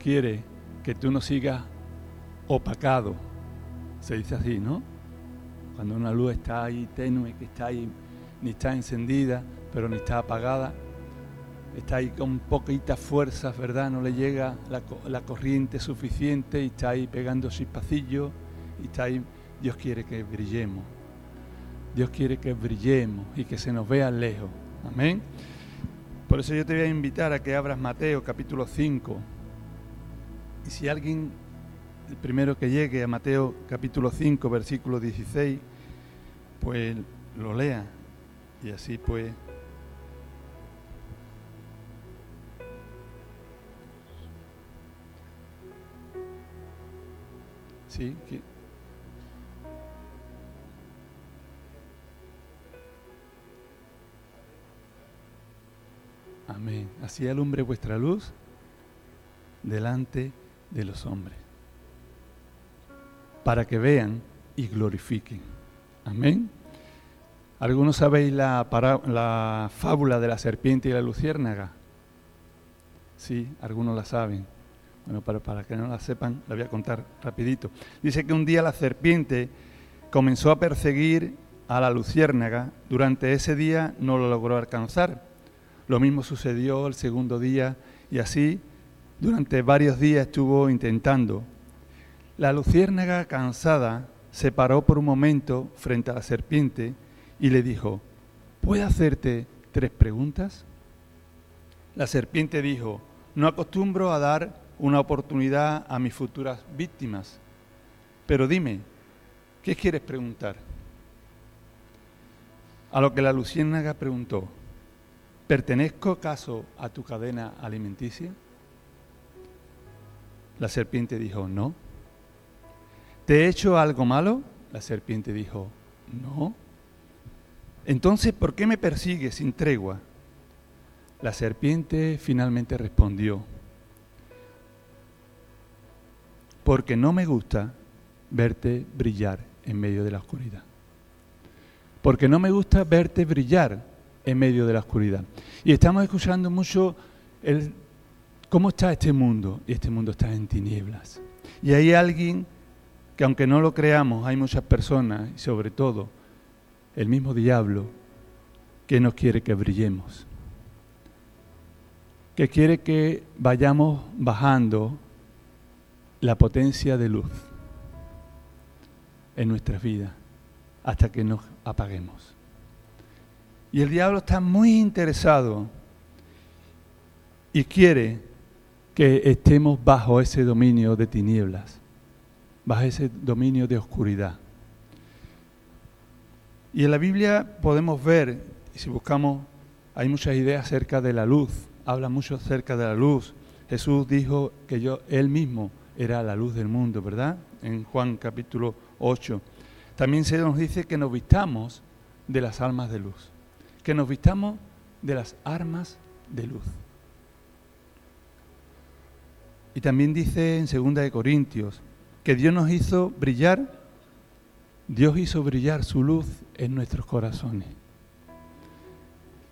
quiere que tú no sigas opacado. Se dice así, ¿no? Cuando una luz está ahí tenue, que está ahí, ni está encendida, pero ni está apagada, está ahí con poquitas fuerzas, ¿verdad? No le llega la, corriente suficiente y está ahí pegando chispacillos y está ahí. Dios quiere que brillemos. Dios quiere que brillemos y que se nos vea lejos. Amén. Por eso yo te voy a invitar a que abras Mateo capítulo 5. Y si alguien, el primero que llegue a Mateo capítulo 5, versículo 16, pues lo lea. Y así pues Sí, Amén. Así alumbre vuestra luz delante de los hombres, para que vean y glorifiquen. Amén. ¿Algunos sabéis la, la fábula de la serpiente y la luciérnaga? Sí, algunos la saben. Bueno, para, para que no la sepan, la voy a contar rapidito. Dice que un día la serpiente comenzó a perseguir a la luciérnaga. Durante ese día no lo logró alcanzar. Lo mismo sucedió el segundo día y así durante varios días estuvo intentando. La luciérnaga, cansada, se paró por un momento frente a la serpiente y le dijo, ¿puedo hacerte tres preguntas? La serpiente dijo, no acostumbro a dar una oportunidad a mis futuras víctimas. Pero dime, ¿qué quieres preguntar? A lo que la luciérnaga preguntó, ¿pertenezco acaso a tu cadena alimenticia? La serpiente dijo, no. ¿Te he hecho algo malo? La serpiente dijo, no. Entonces, ¿por qué me persigues sin tregua? La serpiente finalmente respondió, porque no me gusta verte brillar en medio de la oscuridad. Porque no me gusta verte brillar en medio de la oscuridad. Y estamos escuchando mucho el, cómo está este mundo. Y este mundo está en tinieblas. Y hay alguien que aunque no lo creamos, hay muchas personas, y sobre todo el mismo diablo, que nos quiere que brillemos. Que quiere que vayamos bajando la potencia de luz en nuestras vidas hasta que nos apaguemos. Y el diablo está muy interesado y quiere que estemos bajo ese dominio de tinieblas, bajo ese dominio de oscuridad. Y en la Biblia podemos ver, si buscamos, hay muchas ideas acerca de la luz, habla mucho acerca de la luz. Jesús dijo que yo, él mismo, era la luz del mundo, ¿verdad? En Juan capítulo 8. También se nos dice que nos vistamos de las armas de luz, que nos vistamos de las armas de luz. Y también dice en 2 de Corintios que Dios nos hizo brillar, Dios hizo brillar su luz en nuestros corazones.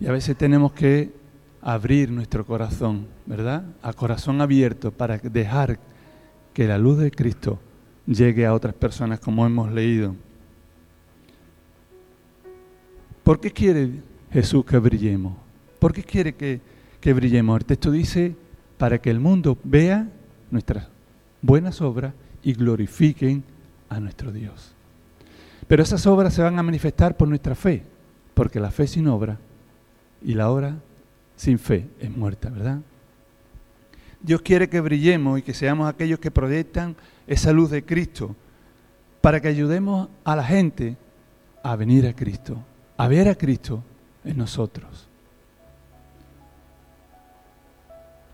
Y a veces tenemos que abrir nuestro corazón, ¿verdad? A corazón abierto para dejar que la luz de Cristo llegue a otras personas como hemos leído. ¿Por qué quiere Jesús que brillemos? ¿Por qué quiere que, que brillemos? El texto dice, para que el mundo vea nuestras buenas obras y glorifiquen a nuestro Dios. Pero esas obras se van a manifestar por nuestra fe, porque la fe sin obra y la obra sin fe es muerta, ¿verdad? Dios quiere que brillemos y que seamos aquellos que proyectan esa luz de Cristo para que ayudemos a la gente a venir a Cristo, a ver a Cristo en nosotros.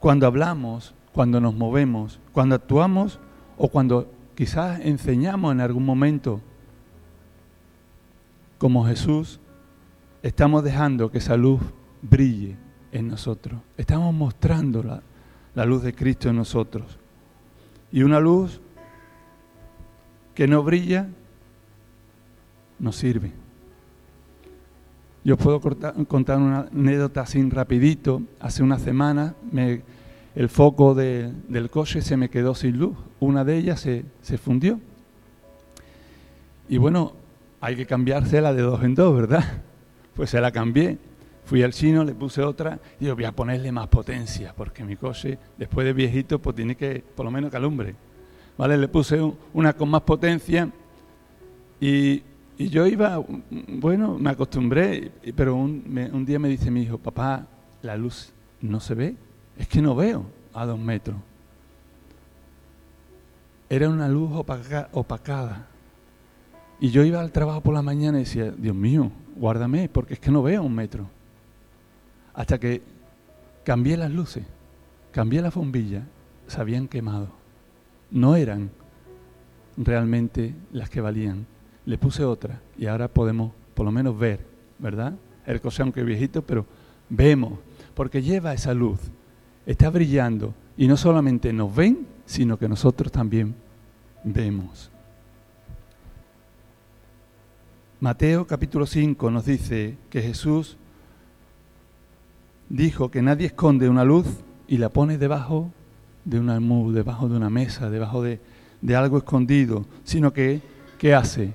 Cuando hablamos, cuando nos movemos, cuando actuamos o cuando quizás enseñamos en algún momento, como Jesús, estamos dejando que esa luz brille en nosotros. Estamos mostrándola la luz de Cristo en nosotros. Y una luz que no brilla, no sirve. Yo puedo contar una anécdota así rapidito. Hace una semana me el foco del coche se me quedó sin luz. Una de ellas se, se fundió. Y bueno, hay que cambiársela de dos en dos, ¿verdad? Pues se la cambié. Fui al chino, le puse otra y digo, voy a ponerle más potencia, porque mi coche, después de viejito, pues tiene que, por lo menos, que alumbre. ¿Vale? Le puse una con más potencia y, yo iba, bueno, me acostumbré, pero un, un día me dice mi hijo, papá, la luz no se ve, es que no veo a dos metros. Era una luz opacada. Y yo iba al trabajo por la mañana y decía, Dios mío, guárdame, porque es que no veo a un metro. Hasta que cambié las luces, cambié la bombilla, se habían quemado. No eran realmente las que valían. Le puse otra y ahora podemos por lo menos ver, ¿verdad? El coche aunque viejito, pero vemos, porque lleva esa luz, está brillando y no solamente nos ven, sino que nosotros también vemos. Mateo capítulo 5 nos dice que Jesús dijo que nadie esconde una luz y la pone debajo de un almud, debajo de una mesa, debajo de, algo escondido, sino que, ¿qué hace?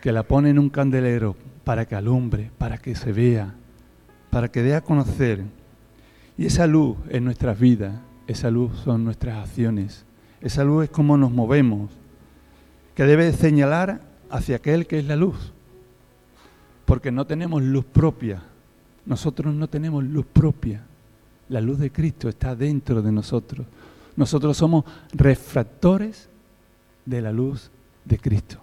Que la pone en un candelero para que alumbre, para que se vea, para que dé a conocer. Y esa luz en nuestras vidas, esa luz son nuestras acciones, esa luz es cómo nos movemos, que debe señalar hacia aquel que es la luz, porque no tenemos luz propia, nosotros no tenemos luz propia. La luz de Cristo está dentro de nosotros. Nosotros somos refractores de la luz de Cristo.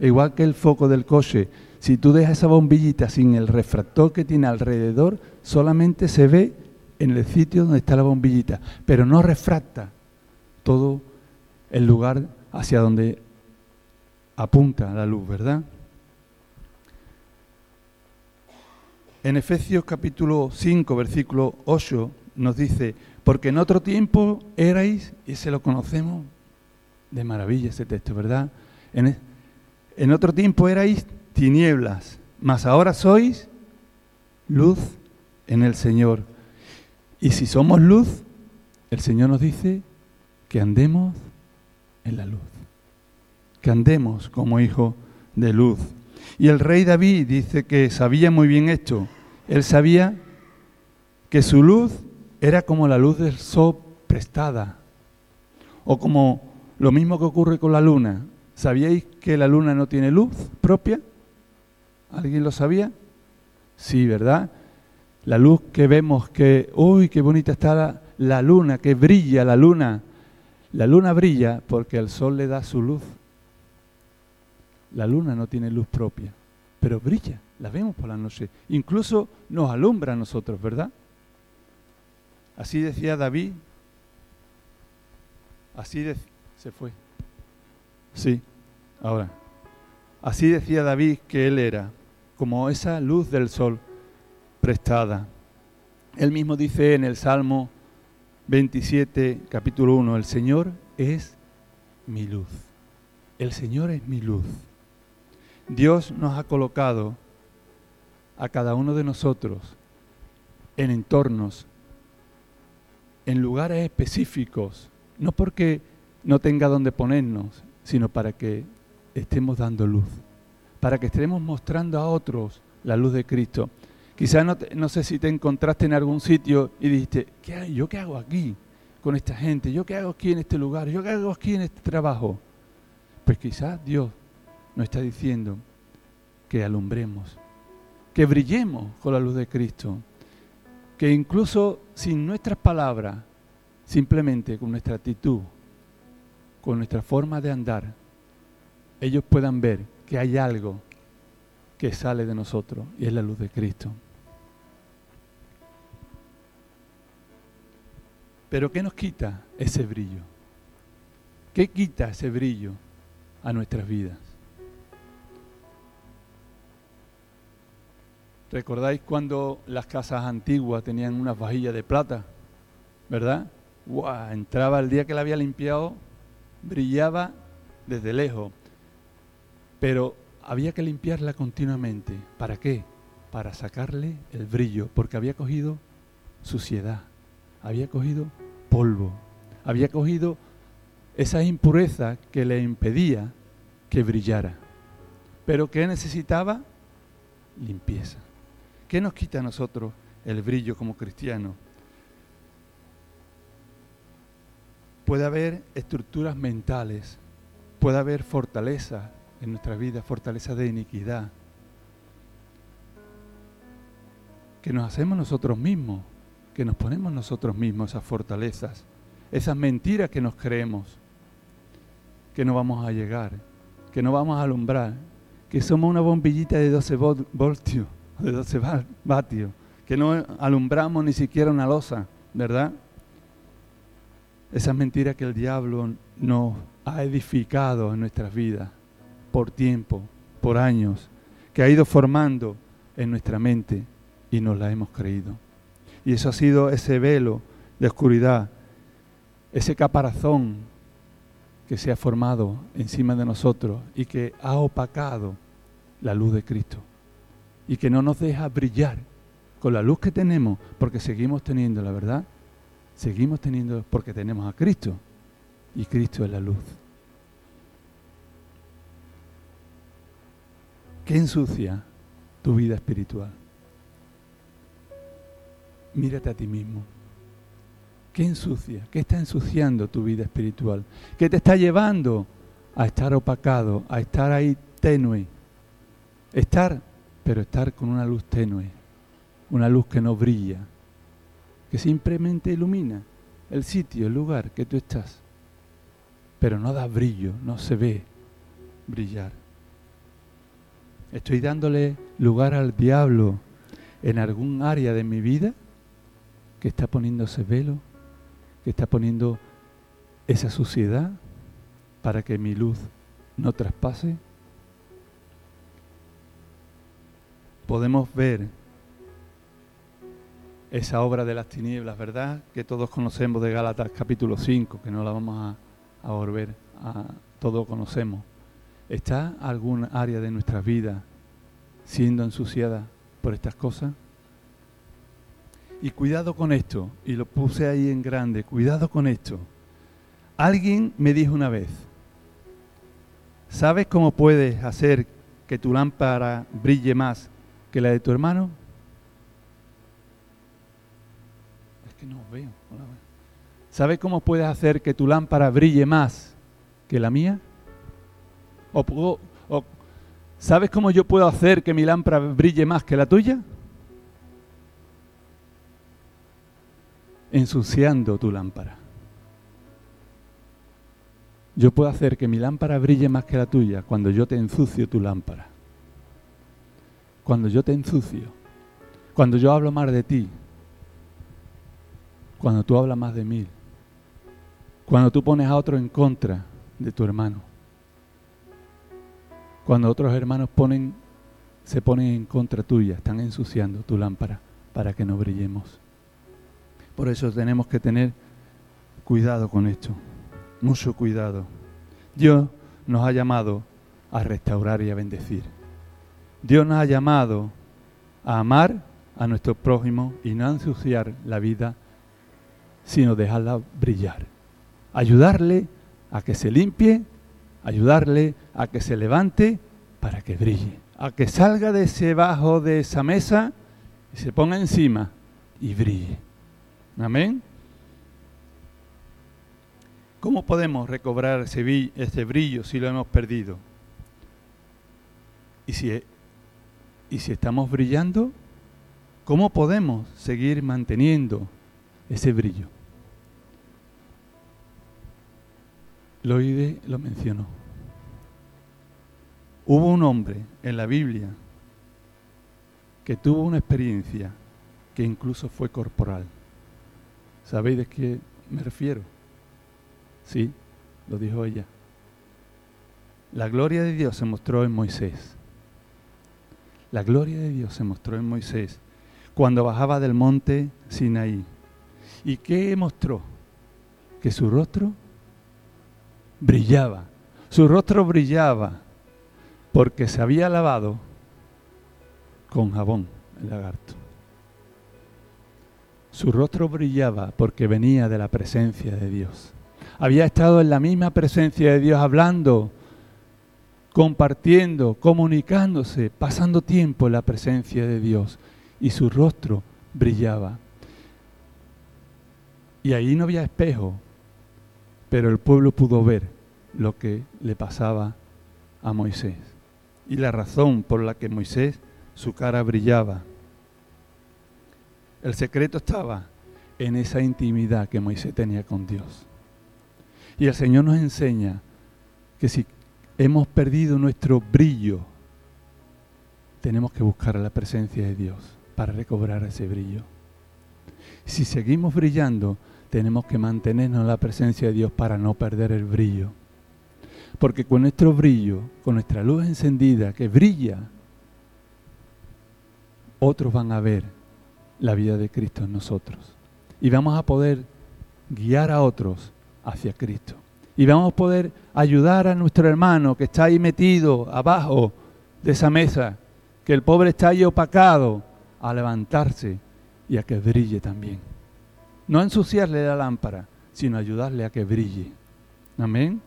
Igual que el foco del coche, si tú dejas esa bombillita sin el refractor que tiene alrededor, solamente se ve en el sitio donde está la bombillita, pero no refracta todo el lugar hacia donde apunta la luz, ¿verdad? En Efesios capítulo 5, versículo 8, nos dice, porque en otro tiempo erais, y se lo conocemos de maravilla ese texto, ¿verdad? En otro tiempo erais tinieblas, mas ahora sois luz en el Señor. Y si somos luz, el Señor nos dice que andemos en la luz, que andemos como hijos de luz. Y el rey David dice que sabía muy bien esto. Él sabía que su luz era como la luz del sol prestada, o como lo mismo que ocurre con la luna. ¿Sabíais que la luna no tiene luz propia? ¿Alguien lo sabía? Sí, ¿verdad? La luz que vemos que, uy, qué bonita está la, luna, que brilla la luna. La luna brilla porque el sol le da su luz. La luna no tiene luz propia, pero brilla, la vemos por la noche. Incluso nos alumbra a nosotros, ¿verdad? Así decía David. Así de, se fue. Sí, ahora. Así decía David que él era, como esa luz del sol prestada. Él mismo dice en el Salmo 27, capítulo 1, el Señor es mi luz. El Señor es mi luz. Dios nos ha colocado a cada uno de nosotros en entornos, en lugares específicos, no porque no tenga donde ponernos, sino para que estemos dando luz, para que estemos mostrando a otros la luz de Cristo. Quizás no, no, sé si te encontraste en algún sitio y dijiste, ¿qué, ¿yo qué hago aquí con esta gente? ¿Yo qué hago aquí en este lugar? ¿Yo qué hago aquí en este trabajo? Pues quizás Dios nos está diciendo que alumbremos, que brillemos con la luz de Cristo, que incluso sin nuestras palabras, simplemente con nuestra actitud, con nuestra forma de andar, ellos puedan ver que hay algo que sale de nosotros y es la luz de Cristo. Pero ¿qué nos quita ese brillo? ¿Qué quita ese brillo a nuestras vidas? ¿Recordáis cuando las casas antiguas tenían unas vajillas de plata? ¿Verdad? Entraba el día que la había limpiado, brillaba desde lejos. Pero había que limpiarla continuamente. ¿Para qué? Para sacarle el brillo, porque había cogido suciedad, había cogido polvo. Había cogido esa impureza que le impedía que brillara. Pero ¿qué necesitaba? Limpieza. ¿Qué nos quita a nosotros el brillo como cristianos? Puede haber estructuras mentales, puede haber fortaleza en nuestra vida, fortaleza de iniquidad, que nos hacemos nosotros mismos, que nos ponemos nosotros mismos esas fortalezas, esas mentiras que nos creemos, que no vamos a llegar, que no vamos a alumbrar, que somos una bombillita de 12 voltios, de 12 vatios, que no alumbramos ni siquiera una losa, ¿verdad? Esas mentiras que el diablo nos ha edificado en nuestras vidas por tiempo, por años, que ha ido formando en nuestra mente y nos la hemos creído. Y eso ha sido ese velo de oscuridad, ese caparazón que se ha formado encima de nosotros y que ha opacado la luz de Cristo y que no nos deja brillar con la luz que tenemos porque seguimos teniendo la verdad, seguimos teniendo porque tenemos a Cristo y Cristo es la luz. ¿Qué ensucia tu vida espiritual? Mírate a ti mismo. ¿Qué ensucia? ¿Qué está ensuciando tu vida espiritual? ¿Qué te está llevando a estar opacado, a estar ahí tenue? Estar, pero estar con una luz tenue, una luz que no brilla, que simplemente ilumina el sitio, el lugar que tú estás, pero no da brillo, no se ve brillar. Estoy dándole lugar al diablo en algún área de mi vida que está poniendo ese velo, que está poniendo esa suciedad para que mi luz no traspase. Podemos ver esa obra de las tinieblas, ¿verdad? Que todos conocemos de Gálatas capítulo 5, que no la vamos a, a volver a todos conocemos. ¿Está algún área de nuestra vida siendo ensuciada por estas cosas? Y cuidado con esto, y lo puse ahí en grande, cuidado con esto. Alguien me dijo una vez, ¿sabes cómo puedes hacer que tu lámpara brille más que la de tu hermano? Es que no veo. ¿Sabes cómo puedes hacer que tu lámpara brille más que la mía? ¿Sabes cómo yo puedo hacer que mi lámpara brille más que la tuya? ensuciando tu lámpara. Yo puedo hacer que mi lámpara brille más que la tuya cuando yo te ensucio tu lámpara. Cuando yo te ensucio. Cuando yo hablo más de ti. Cuando tú hablas más de mí. Cuando tú pones a otro en contra de tu hermano. Cuando otros hermanos ponen, se ponen en contra tuya, están ensuciando tu lámpara para que no brillemos. Por eso tenemos que tener cuidado con esto, mucho cuidado. Dios nos ha llamado a restaurar y a bendecir. Dios nos ha llamado a amar a nuestro prójimo y no ensuciar la vida, sino dejarla brillar. Ayudarle a que se limpie, ayudarle a que se levante para que brille, a que salga de ese bajo de esa mesa y se ponga encima y brille. Amén. ¿Cómo podemos recobrar ese, brillo si lo hemos perdido? Y si estamos brillando, ¿cómo podemos seguir manteniendo ese brillo? Loide lo mencionó. Hubo un hombre en la Biblia que tuvo una experiencia que incluso fue corporal. ¿Sabéis de qué me refiero? Sí, lo dijo ella. La gloria de Dios se mostró en Moisés. La gloria de Dios se mostró en Moisés cuando bajaba del monte Sinaí. ¿Y qué mostró? Que su rostro brillaba. Su rostro brillaba porque se había lavado con jabón el lagarto. Su rostro brillaba porque venía de la presencia de Dios. Había estado en la misma presencia de Dios hablando, compartiendo, comunicándose, pasando tiempo en la presencia de Dios. Y su rostro brillaba. Y ahí no había espejo, pero el pueblo pudo ver lo que le pasaba a Moisés. Y la razón por la que Moisés, su cara brillaba. El secreto estaba en esa intimidad que Moisés tenía con Dios. Y el Señor nos enseña que si hemos perdido nuestro brillo, tenemos que buscar la presencia de Dios para recobrar ese brillo. Si seguimos brillando, tenemos que mantenernos en la presencia de Dios para no perder el brillo. Porque con nuestro brillo, con nuestra luz encendida que brilla, otros van a ver la vida de Cristo en nosotros. Y vamos a poder guiar a otros hacia Cristo. Y vamos a poder ayudar a nuestro hermano que está ahí metido abajo de esa mesa, que el pobre está ahí opacado, a levantarse y a que brille también. No ensuciarle la lámpara, sino ayudarle a que brille. Amén.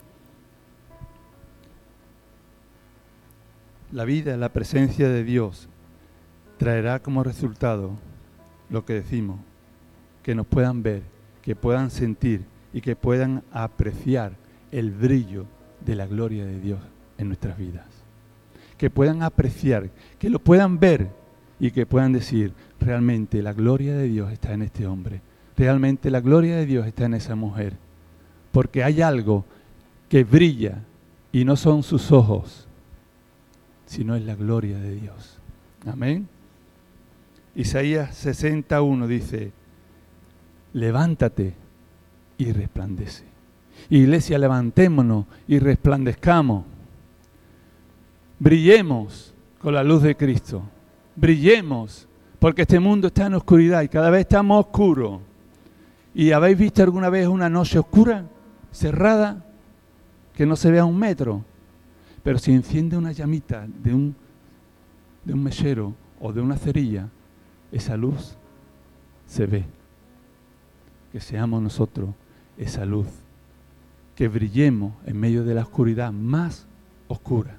La vida, la presencia de Dios traerá como resultado lo que decimos, que nos puedan ver, que puedan sentir y que puedan apreciar el brillo de la gloria de Dios en nuestras vidas. Que puedan apreciar, que lo puedan ver y que puedan decir, realmente la gloria de Dios está en este hombre, realmente la gloria de Dios está en esa mujer, porque hay algo que brilla y no son sus ojos, sino es la gloria de Dios. Amén. Isaías 61 dice, levántate y resplandece. Iglesia, levantémonos y resplandezcamos. Brillemos con la luz de Cristo. Brillemos, porque este mundo está en oscuridad y cada vez está más oscuro. ¿Y habéis visto alguna vez una noche oscura, cerrada, que no se vea un metro? Pero si enciende una llamita de un, de un mechero o de una cerilla, esa luz se ve. Que seamos nosotros esa luz. Que brillemos en medio de la oscuridad más oscura.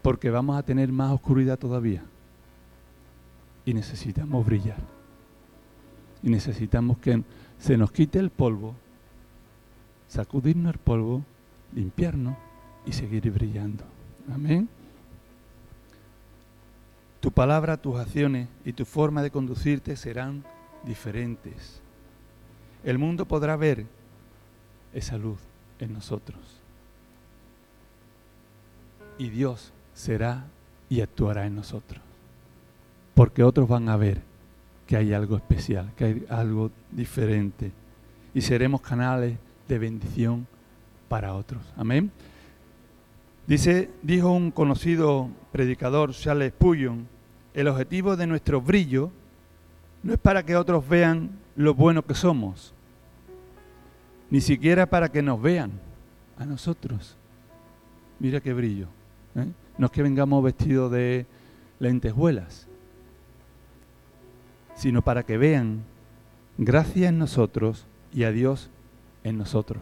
Porque vamos a tener más oscuridad todavía. Y necesitamos brillar. Y necesitamos que se nos quite el polvo, sacudirnos el polvo, limpiarnos y seguir brillando. Amén. Tu palabra, tus acciones y tu forma de conducirte serán diferentes. El mundo podrá ver esa luz en nosotros. Y Dios será y actuará en nosotros. Porque otros van a ver que hay algo especial, que hay algo diferente. Y seremos canales de bendición para otros. Amén. Dice, dijo un conocido predicador, Charles Puyon, el objetivo de nuestro brillo no es para que otros vean lo bueno que somos, ni siquiera para que nos vean a nosotros. Mira qué brillo. ¿eh? No es que vengamos vestidos de lentejuelas, sino para que vean gracia en nosotros y a Dios en nosotros.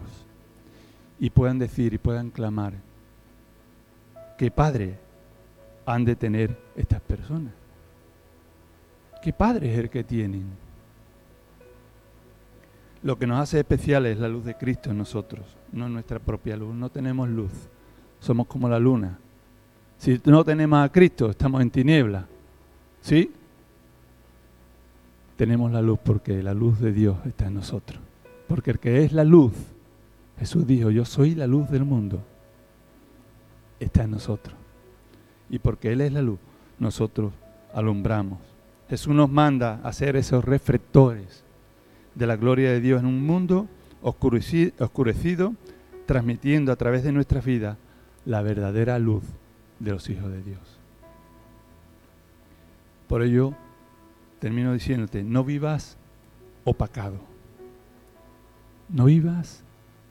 Y puedan decir y puedan clamar, ¿Qué padre han de tener estas personas? ¿Qué padre es el que tienen? Lo que nos hace especial es la luz de Cristo en nosotros, no nuestra propia luz. No tenemos luz, somos como la luna. Si no tenemos a Cristo, estamos en tiniebla. ¿Sí? Tenemos la luz porque la luz de Dios está en nosotros. Porque el que es la luz, Jesús dijo, yo soy la luz del mundo está en nosotros. Y porque Él es la luz, nosotros alumbramos. Jesús nos manda a ser esos reflectores de la gloria de Dios en un mundo oscurecido, transmitiendo a través de nuestras vidas la verdadera luz de los hijos de Dios. Por ello, termino diciéndote, no vivas opacado. No vivas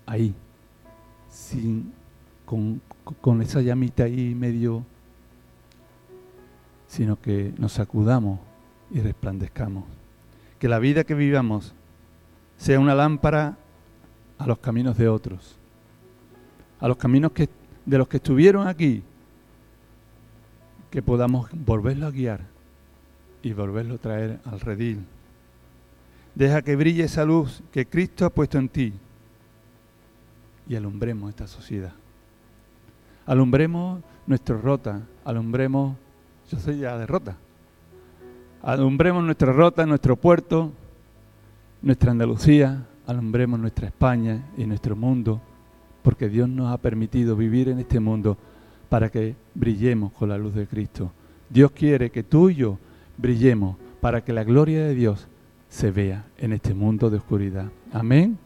ahí, sin con, esa llamita ahí medio, sino que nos sacudamos y resplandezcamos. que la vida que vivamos sea una lámpara a los caminos de otros, a los caminos que, de los que estuvieron aquí, que podamos volverlo a guiar y volverlo a traer al redil. Deja que brille esa luz que Cristo ha puesto en ti y alumbremos esta sociedad. Alumbremos nuestra rota, alumbremos, yo soy ya de rota, alumbremos nuestra rota, nuestro puerto, nuestra Andalucía, alumbremos nuestra España y nuestro mundo, porque Dios nos ha permitido vivir en este mundo para que brillemos con la luz de Cristo. Dios quiere que tú y yo brillemos para que la gloria de Dios se vea en este mundo de oscuridad. Amén.